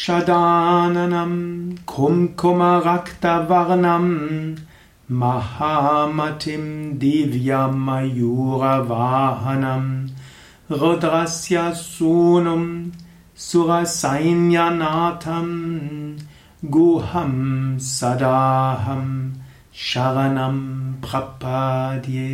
शदाननं कुम्कुमरक्तवग्नं महामतिं दीव्यमयूगवाहनं रुद्रस्य सूनुं सुरसैन्यनाथं गुहं सदाहं शरणं प्रपाद्ये